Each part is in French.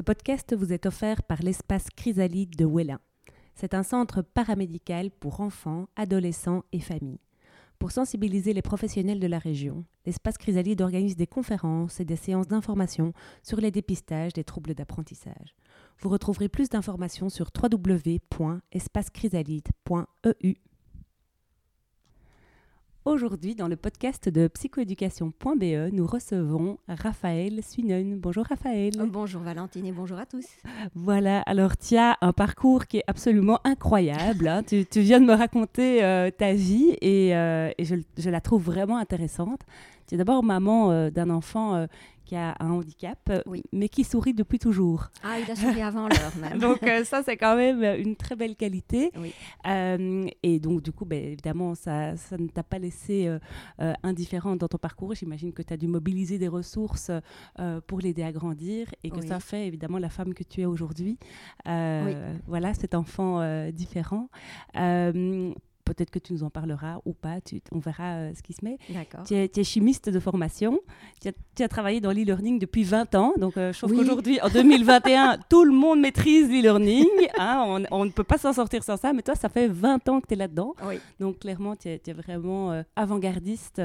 Ce podcast vous est offert par l'espace Chrysalide de Wellin. C'est un centre paramédical pour enfants, adolescents et familles. Pour sensibiliser les professionnels de la région, l'espace Chrysalide organise des conférences et des séances d'information sur les dépistages des troubles d'apprentissage. Vous retrouverez plus d'informations sur www.espacechrysalide.eu. Aujourd'hui, dans le podcast de psychoéducation.be, nous recevons Raphaël Swinen. Bonjour Raphaël. Oh, bonjour Valentine et bonjour à tous. Voilà, alors tu as un parcours qui est absolument incroyable. hein. Tu, tu viens de me raconter euh, ta vie et, euh, et je, je la trouve vraiment intéressante. Tu es d'abord maman euh, d'un enfant euh, qui a un handicap, euh, Oui. mais qui sourit depuis toujours. Ah, il a souri avant l'heure même. Donc euh, ça, c'est quand même une très belle qualité. Oui. Euh, et donc, du coup, ben, évidemment, ça, ça ne t'a pas laissé euh, indifférente dans ton parcours. J'imagine que tu as dû mobiliser des ressources pour l'aider à grandir et que Oui. ça fait évidemment la femme que tu es aujourd'hui. Voilà, cet enfant différent. Peut-être que tu nous en parleras ou pas, tu- on verra euh, ce qui se met. D'accord. Tu es, tu es chimiste de formation. Tu as, tu as travaillé dans l'e-learning depuis 20 ans. Donc, euh, je trouve Oui. qu'aujourd'hui, en 2021, tout le monde maîtrise l'e-learning. hein, on, on ne peut pas s'en sortir sans ça. Mais toi, ça fait 20 ans que tu es là-dedans. Oui. Donc, clairement, tu es, vraiment euh, avant-gardiste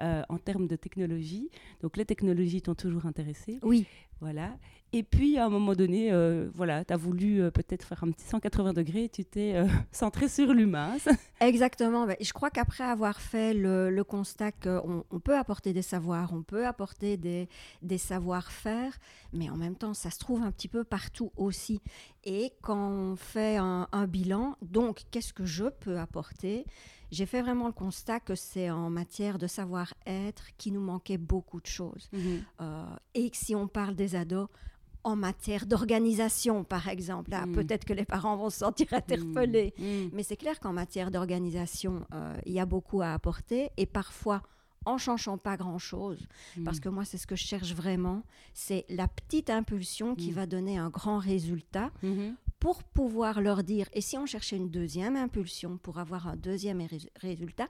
en termes de technologie. Donc, les technologies t'ont toujours intéressé. Oui. Voilà. Et puis, à un moment donné, euh, voilà, tu as voulu euh, peut-être faire un petit 180 degrés. Tu t'es euh, centré sur l'humain. Exactement. Ben, Je crois qu'après avoir fait le, constat qu'on on peut apporter des savoirs, on peut apporter des, savoir-faire, mais en même temps, ça se trouve un petit peu partout aussi. Et quand on fait un bilan, donc qu'est-ce que je peux apporter? J'ai fait vraiment le constat que c'est en matière de savoir-être qu'il nous manquait beaucoup de choses. Euh, et que si on parle des ados, en matière d'organisation, par exemple, là, Mm. peut-être que les parents vont se sentir interpellés. Mm. Mais c'est clair qu'en matière d'organisation, euh, il y a beaucoup à apporter et parfois en changeant pas grand-chose, parce que moi c'est ce que je cherche vraiment, c'est la petite impulsion qui va donner un grand résultat Mhm. Pour pouvoir leur dire, et si on cherchait une deuxième impulsion pour avoir un deuxième rés- résultat,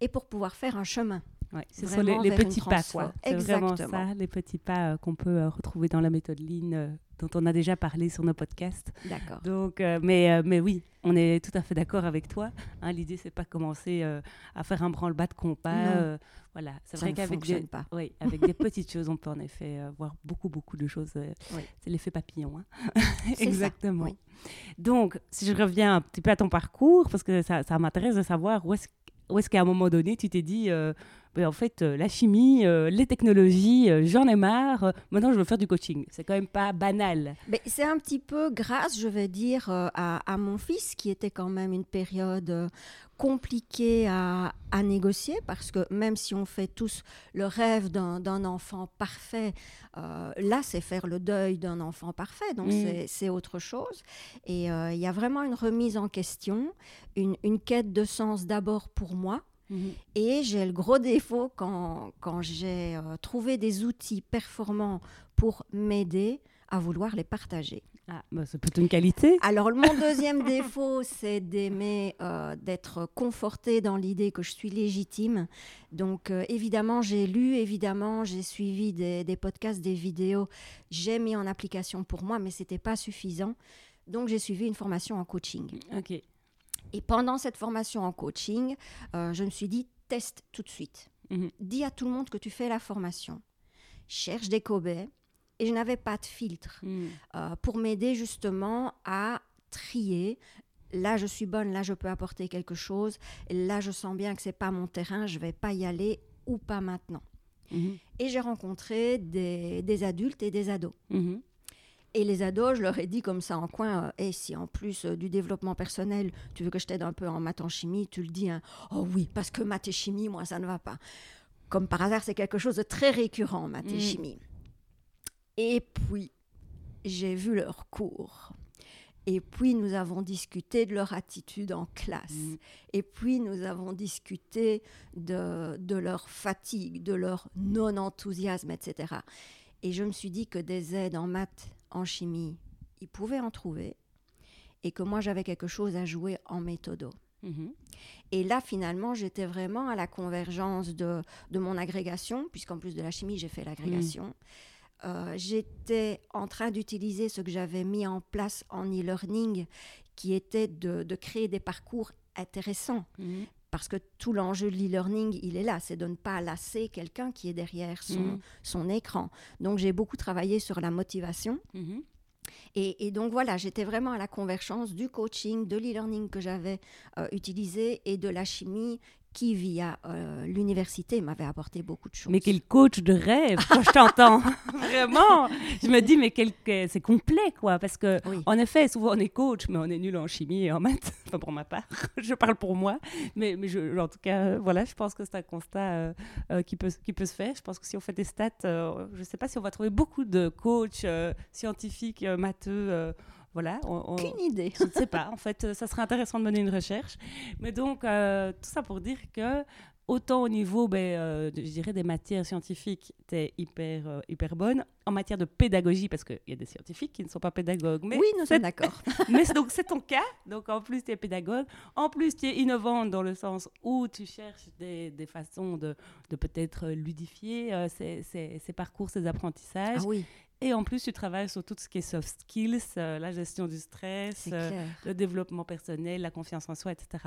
et pour pouvoir faire un chemin. Ouais, ce sont les, petits pas, quoi. C'est vraiment Exactement. ça, les petits pas euh, qu'on peut euh, retrouver dans la méthode Lean, euh, dont on a déjà parlé sur nos podcasts. D'accord. Donc, euh, mais, euh, mais oui, on est tout à fait d'accord avec toi. Hein, L'idée, c'est pas commencer euh, à faire un branle-bas de compas. Voilà, c'est vrai qu'avec des, pas. oui, avec des petites choses, on peut en effet voir beaucoup, beaucoup de choses. Oui. C'est l'effet papillon. hein. Ça, Exactement. oui. Donc, si je reviens un petit peu à ton parcours, parce que ça, ça m'intéresse de savoir où est-ce où est-ce qu'à un moment donné, tu t'es dit, euh, ben, en fait, euh, la chimie, euh, les technologies, euh, j'en ai marre, maintenant je veux faire du coaching. C'est quand même pas banal. Mais c'est un petit peu grâce, je vais dire, à, à mon fils, qui était quand même une période compliquée à, à négocier, parce que même si on fait tous le rêve d'un enfant parfait, euh, là, c'est faire le deuil d'un enfant parfait, donc Mm. c'est- autre chose. Et euh, il y a vraiment une remise en question, une, une quête de sens d'abord pour moi, et j'ai le gros défaut quand, quand j'ai euh, trouvé des outils performants pour m'aider à vouloir les partager. Ah, bah, c'est plutôt une qualité. Alors, mon deuxième défaut, c'est d'aimer, euh, d'être conforté dans l'idée que je suis légitime. Donc, euh, évidemment, j'ai lu, évidemment, j'ai suivi des, des podcasts, des vidéos, j'ai mis en application pour moi, mais ce n'était pas suffisant. Donc, j'ai suivi une formation en coaching. Ok. Et pendant cette formation en coaching, euh, je me suis dit, teste tout de suite. Mhm. Dis à tout le monde que tu fais la formation. Cherche des cobayes. Et je n'avais pas de filtre Mm. euh, pour m'aider justement à trier. Là, je suis bonne, là, je peux apporter quelque chose. Là, je sens bien que c'est pas mon terrain, je vais pas y aller ou pas maintenant. Mhm. Et j'ai rencontré des, des adultes et des ados. Mhm. Et les ados, je leur ai dit comme ça en coin, et si en plus du développement personnel, tu veux que je t'aide un peu en maths en chimie, tu le dis, hein. oh oui, parce que maths et chimie, moi, ça ne va pas. Comme par hasard, c'est quelque chose de très récurrent, maths et mm. chimie. Et puis, j'ai vu leur cours. Et puis, nous avons discuté de leur attitude en classe. Mm. Et puis, nous avons discuté de, de leur fatigue, de leur non-enthousiasme, etc. Et je me suis dit que des aides en maths, en chimie, ils pouvaient en trouver. Et que moi, j'avais quelque chose à jouer en méthodo. Mm-hmm. Et là, finalement, j'étais vraiment à la convergence de, de mon agrégation, puisqu'en plus de la chimie, j'ai fait l'agrégation. Mm. Euh, j'étais en train d'utiliser ce que j'avais mis en place en e-learning, qui était de, créer des parcours intéressants. Mhm. Parce que tout l'enjeu de l'e-learning, il est là, c'est de ne pas lasser quelqu'un qui est derrière son, mhm. son écran. Donc j'ai beaucoup travaillé sur la motivation. Mhm. Et, donc voilà, j'étais vraiment à la convergence du coaching, de l'e-learning que j'avais euh, utilisé et de la chimie qui, via euh, l'université, m'avait apporté beaucoup de choses. Mais quel coach de rêve quand je t'entends Vraiment Je me dis, mais quel... c'est complet, quoi. Parce que, en effet, souvent on est coach, mais on est nul en chimie et en maths. Enfin, pour ma part, je parle pour moi. Mais, mais je, en tout cas, voilà, je pense que c'est un constat euh, euh, qui, peut, qui peut se faire. Je pense que si on fait des stats, je ne sais pas si on va trouver beaucoup de coachs scientifiques, matheux voilà, Aucune idée. Je ne sais pas. En fait, euh, ça serait intéressant de mener une recherche. Mais donc, euh, tout ça pour dire que autant au niveau, ben, euh, je dirais, des matières scientifiques, tu es hyper, hyper bonne. En matière de pédagogie, parce qu'il y a des scientifiques qui ne sont pas pédagogues. Mais oui, nous sommes d'accord. mais donc, c'est ton cas. Donc, en plus, tu es pédagogue. En plus, tu es innovante dans le sens où tu cherches des, des façons de, de peut-être ludifier ces, ces, ces, parcours, ces apprentissages. Ah oui. Et en plus, tu travailles sur tout ce qui est soft skills, euh, la gestion du stress, euh, le développement personnel, la confiance en soi, etc.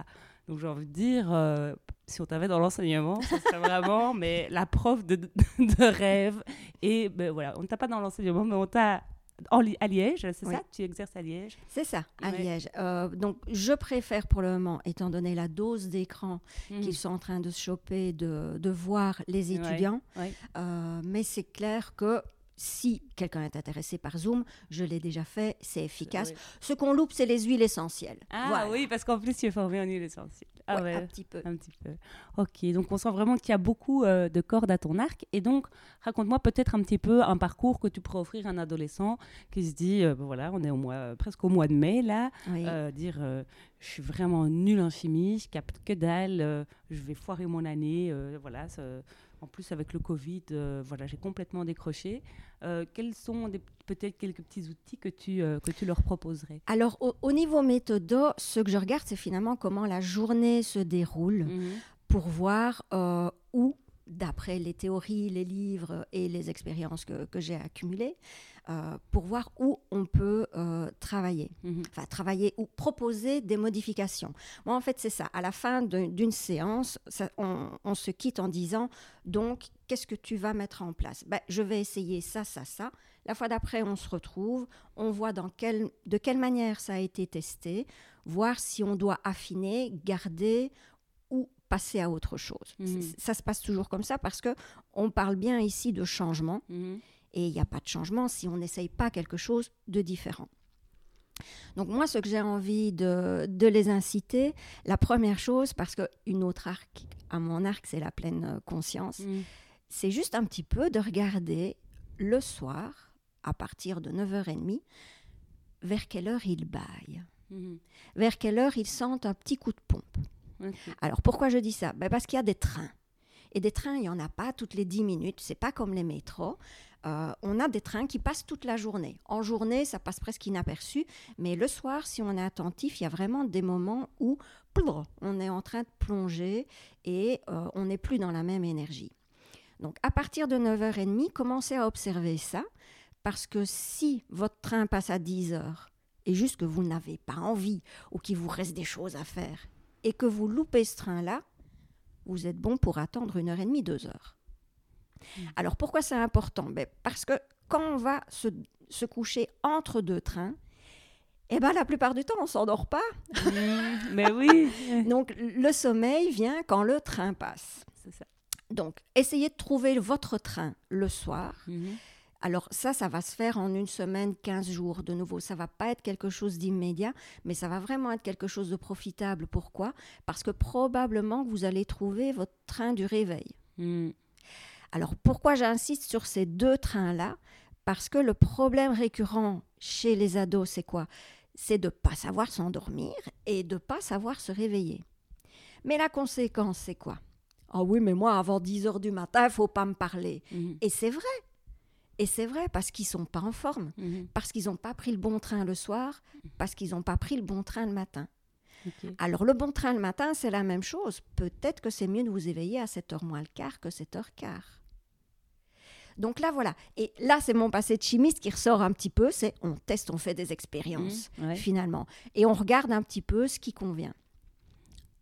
Donc j'ai envie de dire, euh, si on t'avait dans l'enseignement, ça serait vraiment mais la prof de, de, rêve. Et ben, voilà, on ne t'a pas dans l'enseignement, mais on t'a à Liège, c'est ça? Tu exerces à Liège? C'est ça, à Liège. donc, je préfère pour le moment, étant donné la dose d'écran mmh. qu'ils sont en train de se choper, de, de voir les étudiants. mais c'est clair que si quelqu'un est intéressé par Zoom, je l'ai déjà fait, c'est efficace. Ce qu'on loupe, c'est les huiles essentielles. Ah oui, parce qu'en plus, tu es formé en huiles essentielles. Ah ouais, un petit peu. Un petit peu. Ok, donc on sent vraiment qu'il y a beaucoup euh, de cordes à ton arc. Et donc, raconte-moi peut-être un petit peu un parcours que tu pourrais offrir à un adolescent qui se dit, euh, voilà, on est au mois, presque au mois de mai là, euh, dire, je suis vraiment nul en chimie, je capte que dalle, je vais foirer mon année, voilà. En plus, avec le Covid, euh, voilà, j'ai complètement décroché. Euh, quels sont peut-être quelques petits outils que tu, euh, que tu leur proposerais Alors, au, niveau méthode, ce que je regarde, c'est finalement comment la journée se déroule mhm. pour voir où, d'après les théories, les livres et les expériences que, que j'ai accumulées, euh, pour voir où on peut euh, travailler, mhm. enfin travailler ou proposer des modifications. Moi, en fait, c'est ça. À la fin d'une séance, on, se quitte en disant donc, qu'est-ce que tu vas mettre en place? Ben, Je vais essayer ça, ça, ça. La fois d'après, on se retrouve, on voit dans de quelle manière ça a été testé, voir si on doit affiner, garder ou passer à autre chose. Mhm. Ça se passe toujours comme ça parce que on parle bien ici de changement. Mhm. Et il n'y a pas de changement si on n'essaye pas quelque chose de différent. Donc moi, ce que j'ai envie de, les inciter, la première chose, parce qu'une autre arc à mon arc, c'est la pleine conscience, mm. c'est juste un petit peu de regarder le soir, à partir de 9h30, vers quelle heure ils baillent, mm-hmm. vers quelle heure ils sentent un petit coup de pompe. Alors pourquoi je dis ça? Ben Parce qu'il y a des trains. Et des trains, il n'y en a pas toutes les 10 minutes, c'est pas comme les métros. Euh, on a des trains qui passent toute la journée. En journée, ça passe presque inaperçu, mais le soir, si on est attentif, il y a vraiment des moments où on est en train de plonger et euh, on n'est plus dans la même énergie. Donc à partir de 9h30, commencez à observer ça, parce que si votre train passe à 10h et juste que vous n'avez pas envie ou qu'il vous reste des choses à faire et que vous loupez ce train-là, vous êtes bon pour attendre une heure et demie, deux heures. Mm. Alors pourquoi c'est important? Ben, Parce que quand on va se, coucher entre deux trains, eh ben, la plupart du temps, on s'endort pas. Mm, mais oui. Donc, le sommeil vient quand le train passe. Ça. Donc, essayez de trouver votre train le soir. Mm-hmm. Alors ça, ça va se faire en une semaine, 15 jours de nouveau. Ça va pas être quelque chose d'immédiat, mais ça va vraiment être quelque chose de profitable. Pourquoi? Parce que probablement vous allez trouver votre train du réveil. Mm. Alors pourquoi j'insiste sur ces deux trains-là? Parce que le problème récurrent chez les ados, c'est quoi? C'est de ne pas savoir s'endormir et de ne pas savoir se réveiller. Mais la conséquence, c'est quoi? Ah oui, mais moi, avant 10 heures du matin, il faut pas me parler. Mhm. Et c'est vrai. Et c'est vrai parce qu'ils sont pas en forme, Mhm. parce qu'ils n'ont pas pris le bon train le soir, parce qu'ils n'ont pas pris le bon train le matin. Alors le bon train le matin, c'est la même chose. Peut-être que c'est mieux de vous éveiller à 7h moins le quart que 7h15. Donc là, voilà. Et là, c'est mon passé de chimiste qui ressort un petit peu. C'est on teste, on fait des expériences, Mhm. Ouais. finalement. Et on regarde un petit peu ce qui convient.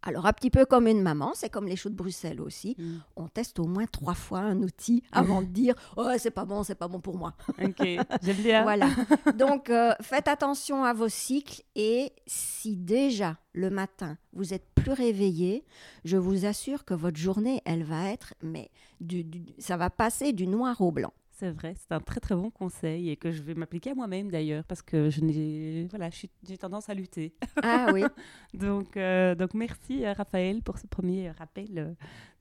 Alors, un petit peu comme une maman, c'est comme les choux de Bruxelles aussi. Mhm. On teste au moins trois fois un outil avant de dire Oh, c'est pas bon, c'est pas bon pour moi. Ok, j'aime bien. Voilà. Donc, euh, faites attention à vos cycles et si déjà le matin vous êtes plus réveillé, je vous assure que votre journée, elle va être, mais du, du- ça va passer du noir au blanc. C'est vrai, c'est un très très bon conseil et que je vais m'appliquer à moi-même d'ailleurs parce que je n'ai voilà, j'ai tendance à lutter. Ah oui. Donc euh, donc merci euh, Raphaël pour ce premier euh, rappel.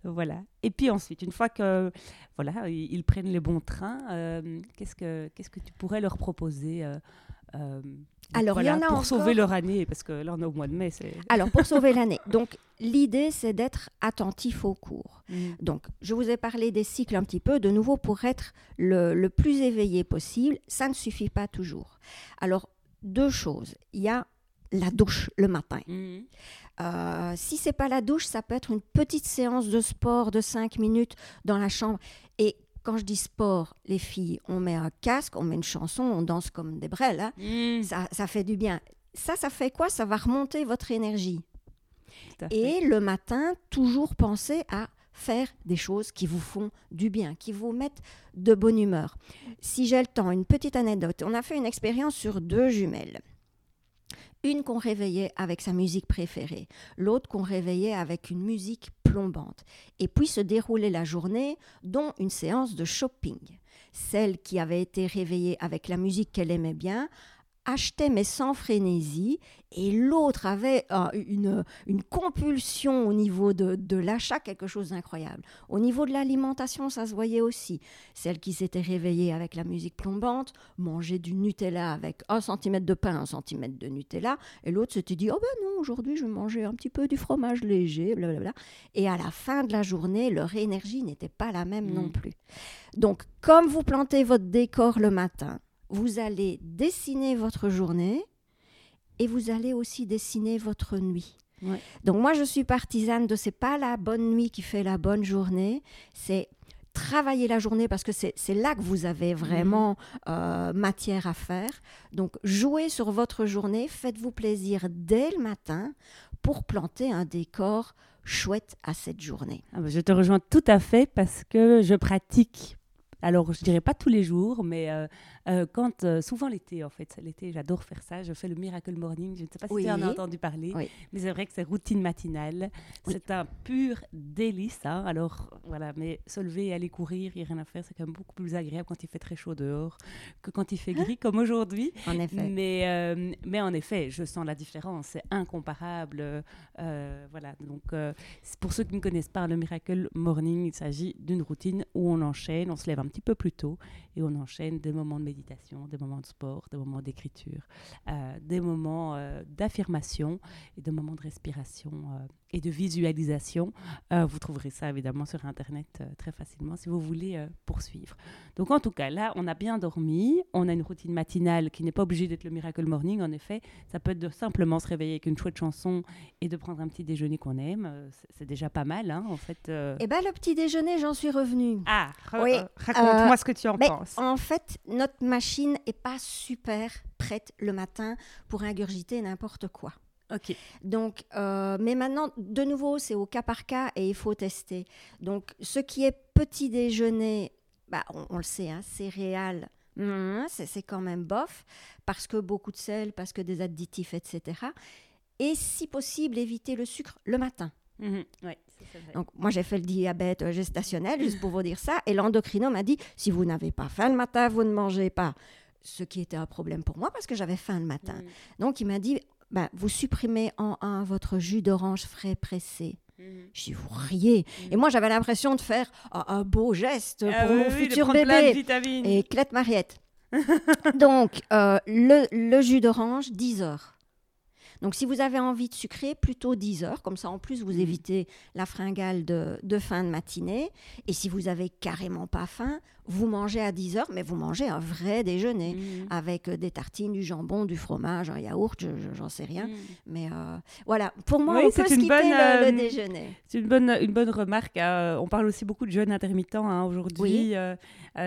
voilà. Et puis ensuite, une fois que voilà, ils, prennent les bons trains, euh, qu'est-ce que qu'est-ce que tu pourrais leur proposer euh, Alors, il y voilà, en a pour encore- sauver leur année parce que là on est au mois de mai, Alors, pour sauver l'année. Donc, l'idée, c'est d'être attentif aux cours. Mm. Donc, je vous ai parlé des cycles un petit peu. De nouveau, pour être le, le plus éveillé possible, ça ne suffit pas toujours. Alors, deux choses. Il y a la douche le matin. Mm. Euh, si c'est pas la douche, ça peut être une petite séance de sport de 5 minutes dans la chambre. Quand je dis sport, les filles, on met un casque, on met une chanson, on danse comme des brels. hein. Mm. Ça, ça fait du bien. Ça, ça fait quoi? Ça va remonter votre énergie. Et le matin, toujours penser à faire des choses qui vous font du bien, qui vous mettent de bonne humeur. Si j'ai le temps, une petite anecdote. On a fait une expérience sur deux jumelles. Une qu'on réveillait avec sa musique préférée, l'autre qu'on réveillait avec une musique plombante. Et puis se déroulait la journée, dont une séance de shopping. Celle qui avait été réveillée avec la musique qu'elle aimait bien achetait mais sans frénésie et l'autre avait euh, une, une compulsion au niveau de, de l'achat, quelque chose d'incroyable. Au niveau de l'alimentation, ça se voyait aussi. Celle qui s'était réveillée avec la musique plombante mangeait du Nutella avec un centimètre de pain, un centimètre de Nutella, et l'autre s'était dit, oh ben non, aujourd'hui je vais manger un petit peu du fromage léger, blablabla. Et à la fin de la journée, leur énergie n'était pas la même Mm. non plus. Donc, comme vous plantez votre décor le matin, vous allez dessiner votre journée et vous allez aussi dessiner votre nuit. Ouais. Donc moi, je suis partisane de c'est pas la bonne nuit qui fait la bonne journée, c'est travailler la journée parce que c'est là que vous avez vraiment euh, matière à faire. Donc jouez sur votre journée, faites-vous plaisir dès le matin pour planter un décor chouette à cette journée. Ah bah, je te rejoins tout à fait parce que je pratique. Alors, je dirais pas tous les jours, mais euh, euh, quand euh, souvent l'été, en fait, l'été, j'adore faire ça. Je fais le Miracle Morning. Je ne sais pas si Oui. tu en as entendu parler, Oui. mais c'est vrai que c'est routine matinale. Oui. C'est un pur délice. hein. Alors, voilà, mais se lever et aller courir, il n'y a rien à faire. C'est quand même beaucoup plus agréable quand il fait très chaud dehors que quand il fait gris, comme aujourd'hui. En effet. Mais, mais en effet, je sens la différence. C'est incomparable. Voilà. Donc, pour ceux qui ne connaissent pas le Miracle Morning, il s'agit d'une routine où on enchaîne, on se lève un petit peu plus tôt et on enchaîne des moments de méditation, des moments de sport, des moments d'écriture, euh, des moments euh, d'affirmation et des moments de respiration euh, et de visualisation. Vous trouverez ça évidemment sur Internet très facilement si vous voulez poursuivre. Donc en tout cas, là, on a bien dormi, on a une routine matinale qui n'est pas obligée d'être le Miracle Morning, en effet. Ça peut être de simplement se réveiller avec une chouette chanson et de prendre un petit déjeuner qu'on aime. C'est- déjà pas mal, hein, en fait. Eh bien, le petit déjeuner, j'en suis revenue. Ah, Oui, raconte-moi ce que tu en Mais penses. en fait, notre machine est pas super prête le matin pour ingurgiter n'importe quoi. Ok. Donc, euh, mais maintenant, de nouveau, c'est au cas par cas et il faut tester. Donc, ce qui est petit déjeuner, bah, on, on le sait, hein, céréales, c'est c'est quand même bof, parce que beaucoup de sel, parce que des additifs, etc. Et si possible, éviter le sucre le matin. Mhm. Ouais, ça, c'est vrai. Donc, moi, j'ai fait le diabète euh, gestationnel, juste pour vous dire ça. Et l'endocrino m'a dit si vous n'avez pas faim le matin, vous ne mangez pas. Ce qui était un problème pour moi parce que j'avais faim le matin. Mhm. Donc, il m'a dit ben, vous supprimez en un votre jus d'orange frais pressé. Mhm. Je dis, vous riez. Et moi, j'avais l'impression de faire ah, un beau geste Ah pour oui, mon oui, futur bébé. Et Clette Mariette. Donc, euh, le, le jus d'orange, 10 heures. Donc, si vous avez envie de sucrer, plutôt 10 heures. Comme ça, en plus, vous Mhm. évitez la fringale de, de fin de matinée. Et si vous avez carrément pas faim, vous mangez à 10 heures, mais vous mangez un vrai déjeuner. Mhm. Avec euh, des tartines, du jambon, du fromage, un yaourt, je- je- j'en sais rien. Mhm. Mais euh, voilà, pour moi, Oui, on c'est peut skipper bonne, le, le euh, déjeuner. C'est une bonne, une bonne remarque. euh, on parle aussi beaucoup de jeûne intermittent hein, aujourd'hui. Oui.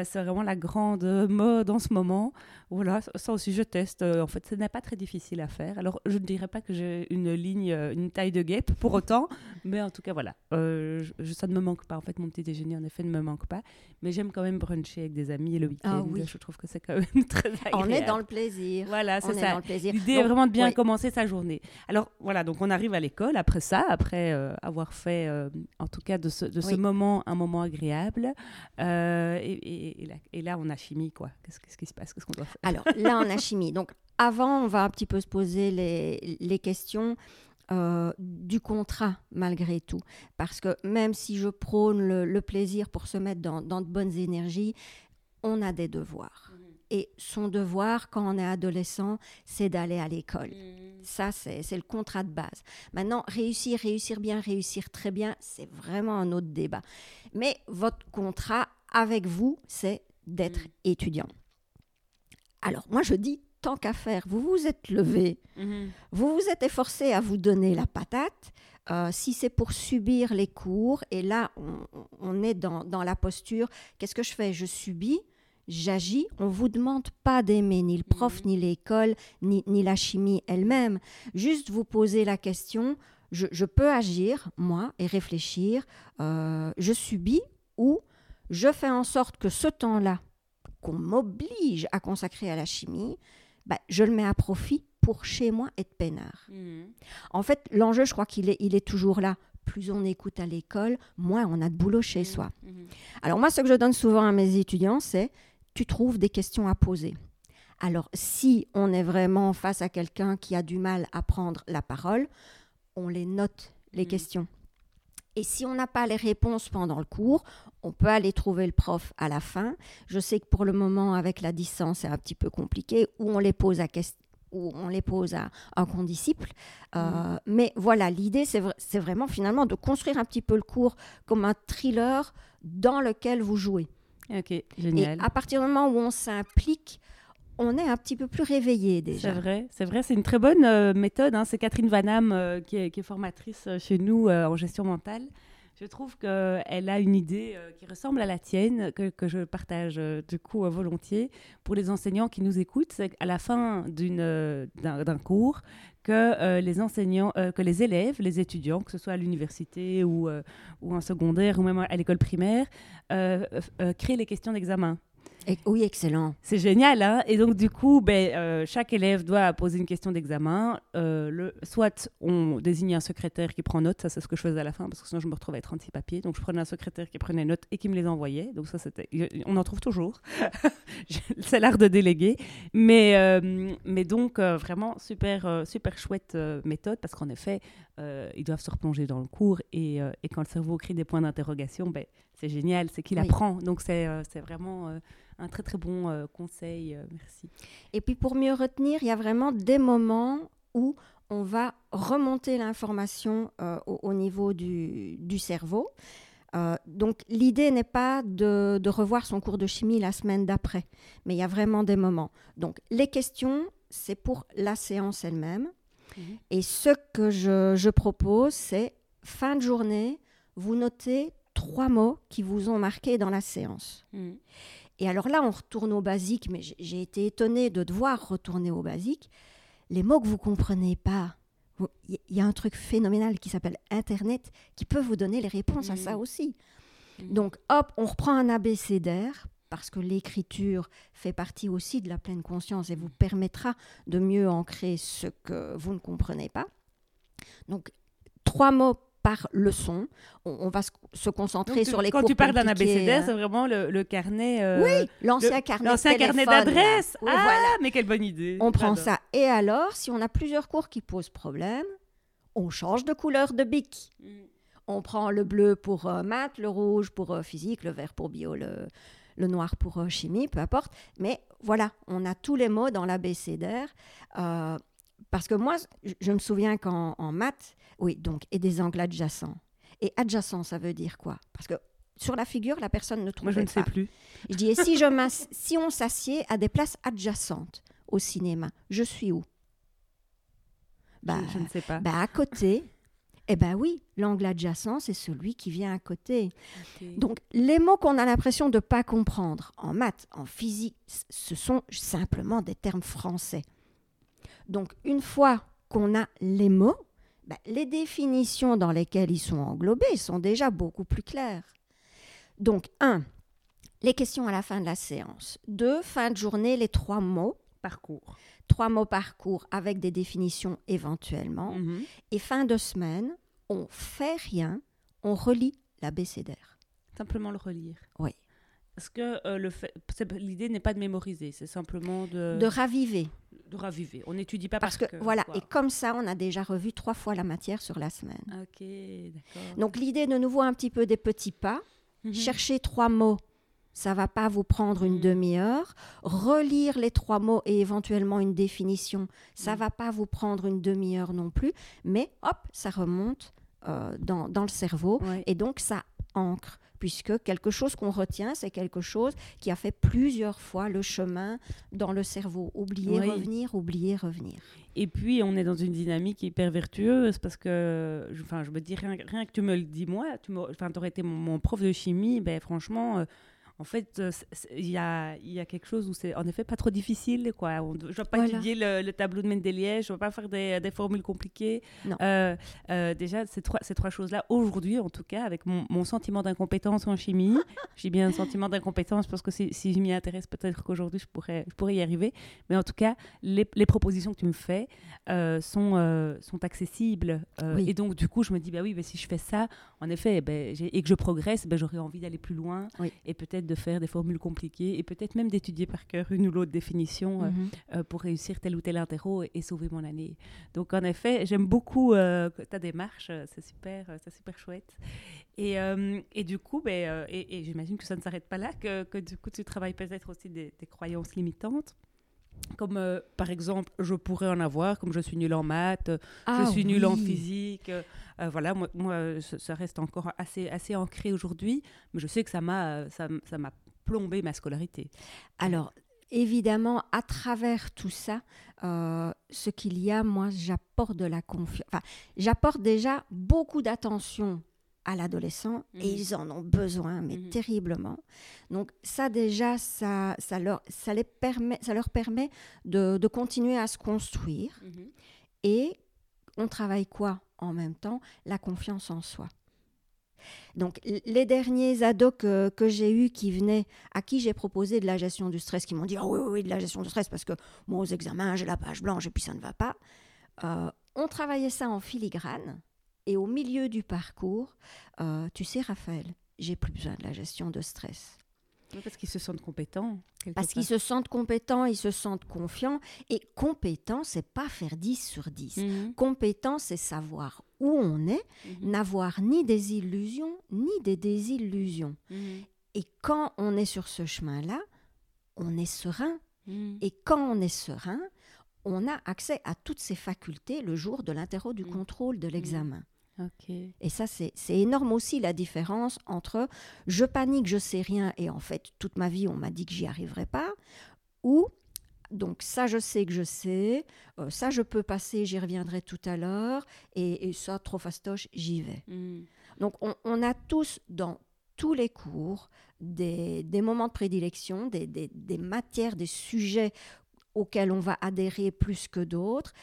C'est vraiment la grande mode en ce moment. Voilà, ça- aussi, je teste. En fait, ce n'est pas très difficile à faire. Alors, je ne dirais pas que j'ai une ligne, une taille de guêpe pour autant, mais en tout cas, voilà. Je- ça ne me manque pas. En fait, mon petit déjeuner, en effet, ne me manque pas. Mais j'aime quand même bruncher avec des amis le week-end. Ah oui. Je trouve que c'est quand même très agréable. On est dans le plaisir. Voilà, On c'est est ça. L'idée est vraiment de bien oui. commencer sa journée. Alors voilà, donc on arrive à l'école après ça, après euh, avoir fait, euh, en tout cas de ce, de ce Oui. moment, un moment agréable. Euh, et, et- et là, et là, on a chimie, quoi. Qu'est-ce qui se passe? Qu'est-ce qu'on doit faire? Alors là, en chimie. Donc avant, on va un petit peu se poser les, les questions euh, du contrat malgré tout. Parce que même si je prône le, le plaisir pour se mettre dans, dans de bonnes énergies, on a des devoirs. Et son devoir, quand on est adolescent, c'est d'aller à l'école. Ça, c'est c'est le contrat de base. Maintenant, réussir, réussir bien, réussir très bien, c'est vraiment un autre débat. Mais votre contrat avec vous, c'est d'être Mm. étudiant. Alors, moi, je dis, tant qu'à faire, vous vous êtes levé, Mhm. vous vous êtes efforcé à vous donner la patate. Euh, si c'est pour subir les cours, et là, on, on est dans, dans la posture, qu'est-ce que je fais? Je subis, j'agis. On ne vous demande pas d'aimer ni le prof, ni l'école, ni, ni la chimie elle-même. Juste vous poser la question, je, je peux agir, moi, et réfléchir, euh, je subis ou je fais en sorte que ce temps-là qu'on m'oblige à consacrer à la chimie, bah, je le mets à profit pour chez moi être peinard. Mhm. En fait, l'enjeu, je crois qu'il est, il est toujours là. Plus on écoute à l'école, moins on a de boulot chez soi. Mhm. Alors moi, ce que je donne souvent à mes étudiants, c'est tu trouves des questions à poser. Alors si on est vraiment face à quelqu'un qui a du mal à prendre la parole, on les note, les Mhm. questions. Et si on n'a pas les réponses pendant le cours, on peut aller trouver le prof à la fin. Je sais que pour le moment, avec la distance, c'est un petit peu compliqué, ou on les pose à question où on les pose à un condisciple. Euh, Mais voilà, l'idée, c'est vra- c'est vraiment finalement de construire un petit peu le cours comme un thriller dans lequel vous jouez. Ok, Et génial. à partir du moment où on s'implique, on est un petit peu plus réveillé C'est déjà. vrai, c'est vrai, c'est une très bonne euh, méthode. hein. C'est Catherine Vanham euh, qui, est, qui est formatrice euh, chez nous euh, en gestion mentale. Je trouve qu'elle a une idée qui ressemble à la tienne, que, que je partage du coup volontiers pour les enseignants qui nous écoutent. C'est qu'à la fin d'une, d'un, d'un cours, que les enseignants, que les élèves, les étudiants, que ce soit à l'université ou, ou en secondaire ou même à l'école primaire, créent les questions d'examen. Oui, excellent. C'est génial, hein Et donc, du coup, ben, euh, chaque élève doit poser une question d'examen. Euh, soit on désigne un secrétaire qui prend note, ça c'est ce que je faisais à la fin, parce que sinon je me retrouvais à 36 papiers. Donc, je prenais un secrétaire qui prenait note et qui me les envoyait. Donc, ça, c'était. On en trouve toujours. c'est l'art de déléguer. Mais, euh, mais donc, vraiment, super, super chouette méthode, parce qu'en effet, euh, ils doivent se replonger dans le cours. Et, euh, et quand le cerveau crée des points d'interrogation, ben, c'est génial, c'est qu'il Oui. apprend. Donc, c'est euh, vraiment. un très très bon conseil, merci. Et puis pour mieux retenir, il y a vraiment des moments où on va remonter l'information au, au niveau du, du cerveau. Euh, donc l'idée n'est pas de, de revoir son cours de chimie la semaine d'après, mais il y a vraiment des moments. Donc les questions, c'est pour la séance elle-même. Et ce que je, je propose, c'est fin de journée, vous notez trois mots qui vous ont marqué dans la séance. Et alors là, on retourne au basique, mais j'ai- été étonnée de devoir retourner au basique. Les mots que vous comprenez pas, il y, a un truc phénoménal qui s'appelle Internet qui peut vous donner les réponses à ça Mhm. aussi. Mhm. Donc, hop, on reprend un abécédaire parce que l'écriture fait partie aussi de la pleine conscience et vous permettra de mieux ancrer ce que vous ne comprenez pas. Donc, trois mots par leçon. On, va se, concentrer sur les quand cours tu parles d'un abécédaire, hein. c'est vraiment le, carnet. Euh, oui, l'ancien carnet. L'ancien carnet d'adresse. ah, voilà. mais quelle bonne idée. On prend ça. Et alors, si on a plusieurs cours qui posent problème, on change de couleur de bic. Mm. On prend le bleu pour euh, maths, le rouge pour euh, physique, le vert pour bio, le, le noir pour euh, chimie, peu importe. Mais voilà, on a tous les mots dans l'abécédaire. Euh, parce que moi, je me souviens qu'en maths, oui, donc, et des angles adjacents. Et adjacent, ça veut dire quoi? Parce que sur la figure, la personne ne trouve pas. Moi, je ne sais plus. Je dis, et si, je si on s'assied à des places adjacentes au cinéma, je suis où? Bah, je, ne sais pas. Bah, à côté, eh bien oui, l'angle adjacent, c'est celui qui vient à côté. Donc les mots qu'on a l'impression de ne pas comprendre en maths, en physique, ce sont simplement des termes français. Donc une fois qu'on a les mots, ben, les définitions dans lesquelles ils sont englobés sont déjà beaucoup plus claires. Donc un, les questions à la fin de la séance. Deux, fin de journée, les trois mots. Parcours trois mots par cours avec des définitions éventuellement. Mhm. Et fin de semaine, on fait rien, on relit l'abécédaire. Simplement le relire. Oui. Est-ce que euh, le l'idée n'est pas de mémoriser, c'est simplement de... De raviver. De raviver. On n'étudie pas parce, que, Voilà, et comme ça, on a déjà revu trois fois la matière sur la semaine. Ok, d'accord. Donc l'idée de nouveau un petit peu des petits pas, mhm. chercher trois mots ça va pas vous prendre une mm. demi-heure. Relire les trois mots et éventuellement une définition, ça mm. va pas vous prendre une demi-heure non plus. Mais hop, ça remonte euh, dans, le cerveau et donc ça ancre puisque quelque chose qu'on retient, c'est quelque chose qui a fait plusieurs fois le chemin dans le cerveau. Oublier, revenir, oublier, revenir. Et puis, on est dans une dynamique hyper vertueuse parce que, enfin, je me dis, rien, que tu me le dis moi, tu aurais été mon, prof de chimie, ben franchement... Euh, en fait, euh, il y a, y a, quelque chose où c'est en effet pas trop difficile. Quoi. je ne dois pas étudier le, tableau de Mendeleïev, je ne dois pas faire des, des formules compliquées. Euh, euh, déjà, ces trois, ces trois choses-là, aujourd'hui en tout cas, avec mon, mon sentiment d'incompétence en chimie, j'ai bien un sentiment d'incompétence parce que si, si je m'y intéresse, peut-être qu'aujourd'hui je pourrais, je pourrais y arriver. Mais en tout cas, les, les propositions que tu me fais sont, sont accessibles. Et donc, du coup, je me dis, bah oui, bah, si je fais ça, en effet, ben, et que je progresse, ben, j'aurais envie d'aller plus loin et peut-être de faire des formules compliquées et peut-être même d'étudier par cœur une ou l'autre définition euh, mhm. euh, pour réussir tel ou tel interro et, sauver mon année. Donc en effet, j'aime beaucoup euh, ta démarche, c'est super, c'est super chouette. Et, et, du coup, ben, et, j'imagine que ça ne s'arrête pas là, que, que, du coup tu travailles peut-être aussi des, des croyances limitantes comme par exemple, je pourrais en avoir, comme je suis nulle en maths, je ah suis nulle en physique. Euh, voilà, moi, moi ça, reste encore assez, assez ancré aujourd'hui, mais je sais que ça m'a, ça, ça m'a plombé ma scolarité. Alors, évidemment, à travers tout ça, euh, ce qu'il y a, moi, j'apporte de la confiance. Enfin, j'apporte déjà beaucoup d'attention à l'adolescent et mhm. ils en ont besoin, mais mhm. terriblement. Donc ça déjà, ça, ça, leur, ça, les permet, ça leur permet de, de continuer à se construire. Mhm. Et on travaille quoi? En même temps La confiance en soi. Donc, les derniers ados que, j'ai eus qui venaient, à qui j'ai proposé de la gestion du stress, qui m'ont dit Ah oui, oui, de la gestion du stress, parce que moi, aux examens, j'ai la page blanche et puis ça ne va pas. Euh, on travaillait ça en filigrane. Et au milieu du parcours, euh, tu sais, Raphaël, j'ai plus besoin de la gestion de stress. Parce qu'ils se sentent compétents. Parce qu'ils se sentent compétents, ils se sentent confiants. Et compétent, c'est pas faire 10 sur 10. Mhm. Compétent, c'est savoir où on est, mhm. n'avoir ni des illusions, ni des désillusions. Mhm. Et quand on est sur ce chemin-là, on est serein. Et quand on est serein, on a accès à toutes ces facultés le jour de l'interro du contrôle de l'examen. Et ça, c'est énorme aussi la différence entre je panique, je sais rien, et en fait, toute ma vie, on m'a dit que j'y arriverais pas, ou donc ça, je sais que je sais, euh, ça, je peux passer, j'y reviendrai tout à l'heure, et, ça, trop fastoche, j'y vais. Hmm. Donc on, a tous dans tous les cours des, moments de prédilection, des, des, matières, des sujets auxquels on va adhérer plus que d'autres.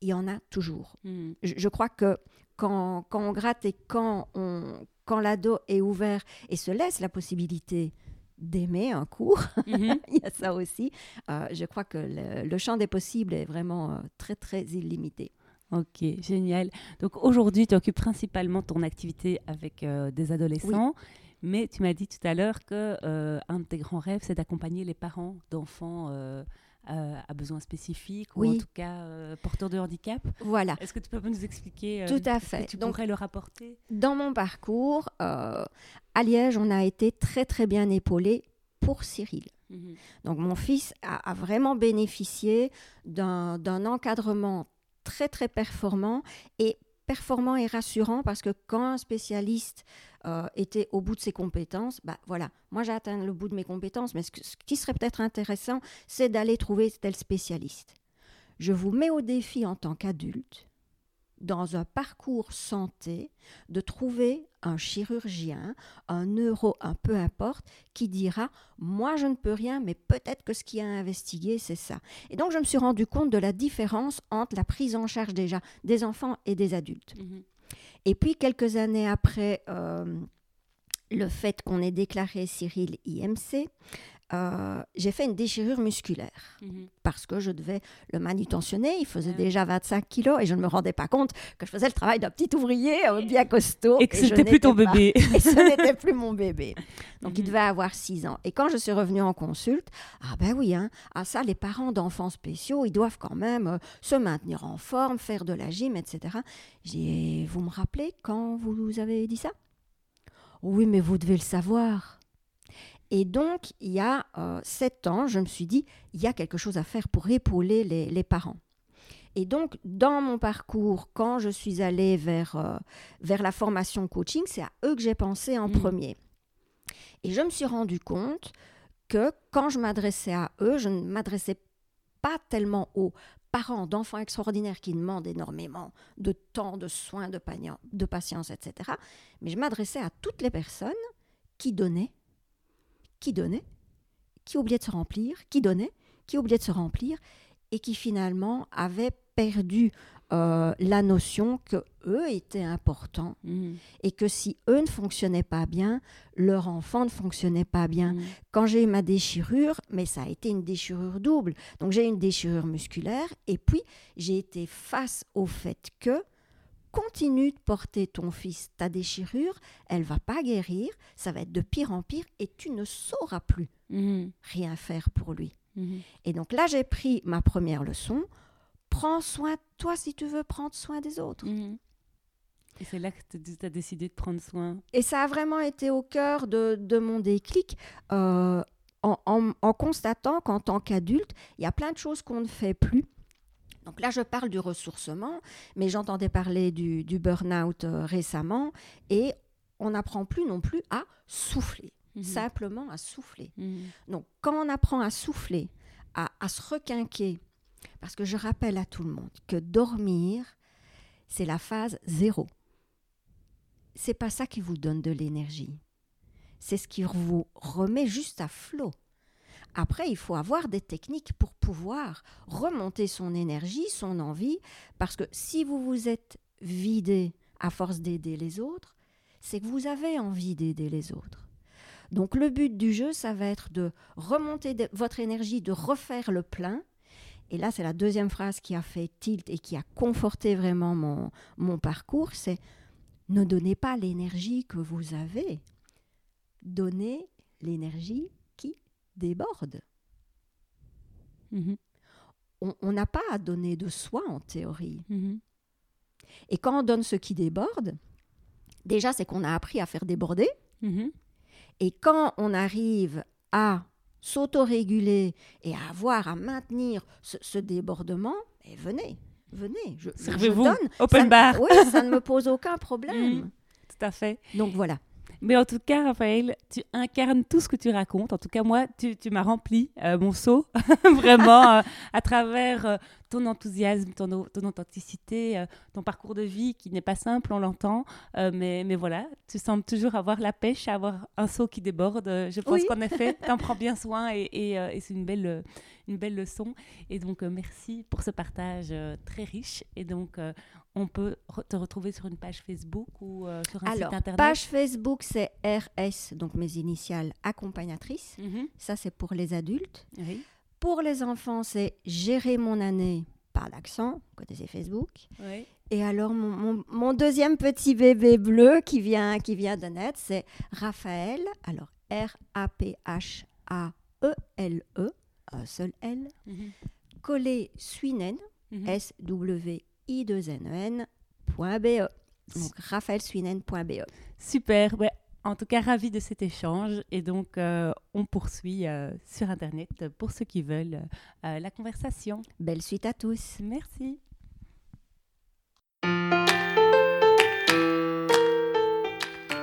Il y en a toujours. Hmm. je, crois que quand, on gratte et quand, on, quand l'ado est ouvert et se laisse la possibilité d'aimer un cours, mhm. il y a ça aussi. Euh, je crois que le, champ des possibles est vraiment euh, très, très illimité. Ok, génial. Donc aujourd'hui, tu occupes principalement ton activité avec euh, des adolescents, mais tu m'as dit tout à l'heure que euh, un de tes grands rêves, c'est d'accompagner les parents d'enfants euh, à besoins spécifiques ou en tout cas porteurs de handicap. Voilà. Est-ce que tu peux nous expliquer Tout à fait. Que tu pourrais leur apporter? Dans mon parcours, à Liège, on a été très très bien épaulé pour Cyril. Mhm. Donc mon fils a, a vraiment bénéficié d'un encadrement très très performant et performant et rassurant parce que quand un spécialiste euh, était au bout de ses compétences, bah voilà, moi j'ai atteint le bout de mes compétences, mais ce, ce qui serait peut-être intéressant, c'est d'aller trouver tel spécialiste. Je vous mets au défi en tant qu'adulte dans un parcours santé de trouver un chirurgien, un neuro, un peu importe, qui dira moi je ne peux rien, mais peut-être que ce qui a investigué c'est ça. Et donc je me suis rendu compte de la différence entre la prise en charge déjà des enfants et des adultes. Mhm. Et puis quelques années après euh, le fait qu'on ait déclaré Cyril IMC, euh, j'ai fait une déchirure musculaire mhm. parce que je devais le manutentionner. Il faisait déjà 25 kilos et je ne me rendais pas compte que je faisais le travail d'un petit ouvrier euh, bien costaud. Et que ce n'était plus ton bébé. et ce n'était plus mon bébé. Donc il mhm. devait avoir 6 ans. Et quand je suis revenue en consulte, ah ben oui, hein, ah ça, les parents d'enfants spéciaux, ils doivent quand même euh, se maintenir en forme, faire de la gym, etc. J'ai vous me rappelez quand vous avez dit ça? Oui, mais vous devez le savoir. Et donc, il y a euh, sept ans, je me suis dit, il y a quelque chose à faire pour épauler les, parents. Et donc, dans mon parcours, quand je suis allée vers, euh, vers la formation coaching, c'est à eux que j'ai pensé en mmh. premier. Et je me suis rendu compte que quand je m'adressais à eux, je ne m'adressais pas tellement aux parents d'enfants extraordinaires qui demandent énormément de temps, de soins, de, de patience, etc. Mais je m'adressais à toutes les personnes qui donnaient qui donnait, qui oubliait de se remplir, qui donnait, qui oubliait de se remplir, et qui finalement avait perdu euh, la notion que eux étaient importants mmh. et que si eux ne fonctionnaient pas bien, leur enfant ne fonctionnait pas bien. Mmh. Quand j'ai eu ma déchirure, mais ça a été une déchirure double. Donc j'ai eu une déchirure musculaire et puis j'ai été face au fait que continue de porter ton fils ta déchirure, elle va pas guérir, ça va être de pire en pire et tu ne sauras plus mhm. rien faire pour lui. Mhm. Et donc là, j'ai pris ma première leçon. Prends soin de toi si tu veux prendre soin des autres. Mhm. Et c'est là que tu as décidé de prendre soin. Et ça a vraiment été au cœur de, mon déclic. Euh, en, en, constatant qu'en tant qu'adulte, il y a plein de choses qu'on ne fait plus donc là, je parle du ressourcement, mais j'entendais parler du, burn-out euh, récemment et on n'apprend plus non plus à souffler, mhm. simplement à souffler. Mhm. Donc quand on apprend à souffler, à, à, se requinquer, parce que je rappelle à tout le monde que dormir, c'est la phase zéro. C'est pas ça qui vous donne de l'énergie. C'est ce qui vous remet juste à flot. Après, il faut avoir des techniques pour pouvoir remonter son énergie, son envie, parce que si vous vous êtes vidé à force d'aider les autres, c'est que vous avez envie d'aider les autres. Donc le but du jeu, ça va être de remonter votre énergie, de refaire le plein. Et là, c'est la deuxième phrase qui a fait tilt et qui a conforté vraiment mon, mon parcours, c'est ne donnez pas l'énergie que vous avez, donnez l'énergie déborde. Mhm. On n'a pas à donner de soi en théorie. Mhm. Et quand on donne ce qui déborde, déjà c'est qu'on a appris à faire déborder. Mhm. Et quand on arrive à s'autoréguler et à avoir à maintenir ce, débordement, et eh, venez, venez, je, vous donne. Open bar. Oui, ça ne me pose aucun problème. tout à fait. Donc voilà. Mais en tout cas, Raphaël, tu incarnes tout ce que tu racontes. En tout cas, moi, tu, m'as rempli euh, mon seau, vraiment, euh, à travers euh, ton enthousiasme, ton, ton authenticité, ton parcours de vie qui n'est pas simple, on l'entend. mais, mais voilà, tu sembles toujours avoir la pêche, avoir un seau qui déborde. Je pense qu'en effet, tu en prends bien soin et, et, c'est une belle, une belle leçon. Et donc, merci pour ce partage très riche. Et donc, on peut te retrouver sur une page Facebook ou euh, sur un site internet? Page Facebook, c'est RS, donc mes initiales accompagnatrice. Mhm. Ça, c'est pour les adultes. Pour les enfants, c'est Gérer mon année pas d'accent, vous connaissez Facebook. Oui. Et alors, mon, mon- mon deuxième petit bébé bleu qui vient, qui vient de naître, c'est Raphaël. Alors, R-A-P-H-A-E-L-E, E, un seul L. Mhm. Collé Swinen, Mhm. S-W-I-2-N-E-N, point B-E. Donc, raphaelswinen.be. Super. Ouais. En tout cas, ravi de cet échange. Et donc, euh, on poursuit euh, sur Internet pour ceux qui veulent euh, la conversation. Belle suite à tous. Merci.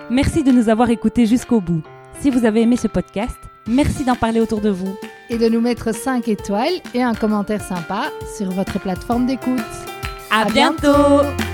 Merci de nous avoir écoutés jusqu'au bout. Si vous avez aimé ce podcast, merci d'en parler autour de vous. Et de nous mettre 5 étoiles et un commentaire sympa sur votre plateforme d'écoute. À, À bientôt. bientôt